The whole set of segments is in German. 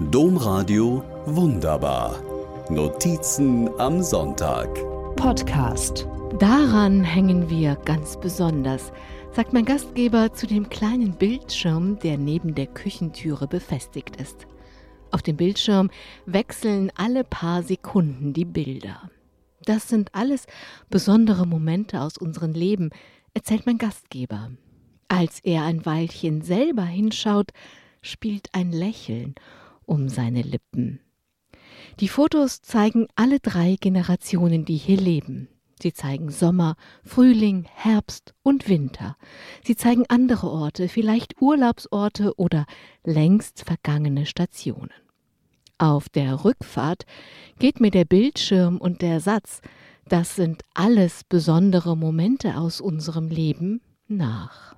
Domradio Wunderbar. Notizen am Sonntag. Podcast. Daran hängen wir ganz besonders, sagt mein Gastgeber zu dem kleinen Bildschirm, der neben der Küchentüre befestigt ist. Auf dem Bildschirm wechseln alle paar Sekunden die Bilder. Das sind alles besondere Momente aus unserem Leben, erzählt mein Gastgeber. Als er ein Weilchen selber hinschaut, spielt ein Lächeln um seine Lippen. Die Fotos zeigen alle drei Generationen, die hier leben. Sie zeigen Sommer, Frühling, Herbst und Winter. Sie zeigen andere Orte, vielleicht Urlaubsorte oder längst vergangene Stationen. Auf der Rückfahrt geht mir der Bildschirm und der Satz, das sind alles besondere Momente aus unserem Leben, nach.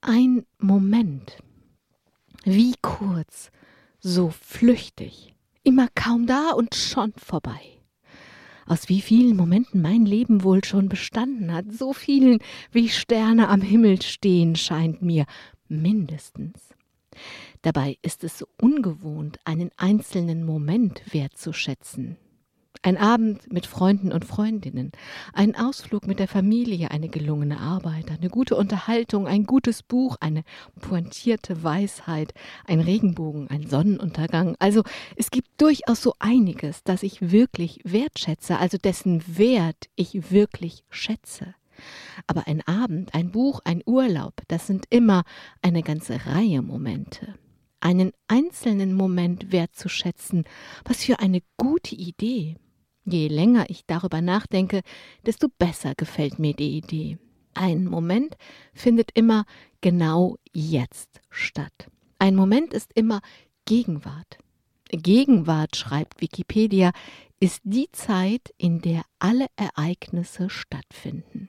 Ein Moment. Wie kurz, so flüchtig, immer kaum da und schon vorbei. Aus wie vielen Momenten mein Leben wohl schon bestanden hat, so vielen wie Sterne am Himmel stehen, scheint mir mindestens. Dabei ist es so ungewohnt, einen einzelnen Moment wertzuschätzen, ein Abend mit Freunden und Freundinnen, ein Ausflug mit der Familie, eine gelungene Arbeit, eine gute Unterhaltung, ein gutes Buch, eine pointierte Weisheit, ein Regenbogen, ein Sonnenuntergang. Also es gibt durchaus so einiges, das ich wirklich wertschätze, also dessen Wert ich wirklich schätze. Aber ein Abend, ein Buch, ein Urlaub, das sind immer eine ganze Reihe Momente. Einen einzelnen Moment wertzuschätzen, was für eine gute Idee. Je länger ich darüber nachdenke, desto besser gefällt mir die Idee. Ein Moment findet immer genau jetzt statt. Ein Moment ist immer Gegenwart. Gegenwart, schreibt Wikipedia, ist die Zeit, in der alle Ereignisse stattfinden.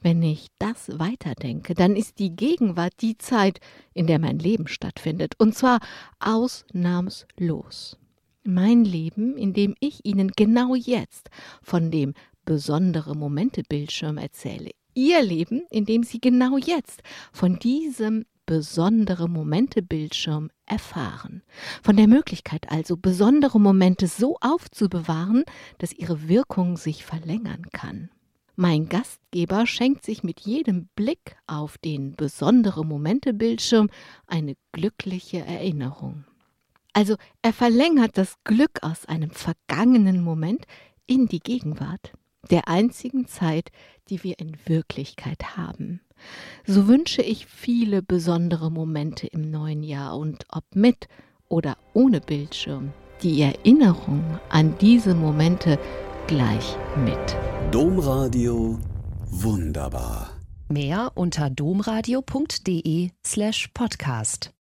Wenn ich das weiterdenke, dann ist die Gegenwart die Zeit, in der mein Leben stattfindet, und zwar ausnahmslos mein Leben, in dem ich Ihnen genau jetzt von dem besondere Momente Bildschirm erzähle. Ihr Leben, in dem Sie genau jetzt von diesem besondere Momente Bildschirm erfahren. Von der Möglichkeit also, besondere Momente so aufzubewahren, dass ihre Wirkung sich verlängern kann. Mein Gastgeber schenkt sich mit jedem Blick auf den besondere Momente Bildschirm eine glückliche Erinnerung. Also er verlängert das Glück aus einem vergangenen Moment in die Gegenwart, der einzigen Zeit, die wir in Wirklichkeit haben. So wünsche ich viele besondere Momente im neuen Jahr und ob mit oder ohne Bildschirm, die Erinnerung an diese Momente gleich mit. Domradio wunderbar. Mehr unter domradio.de slash podcast.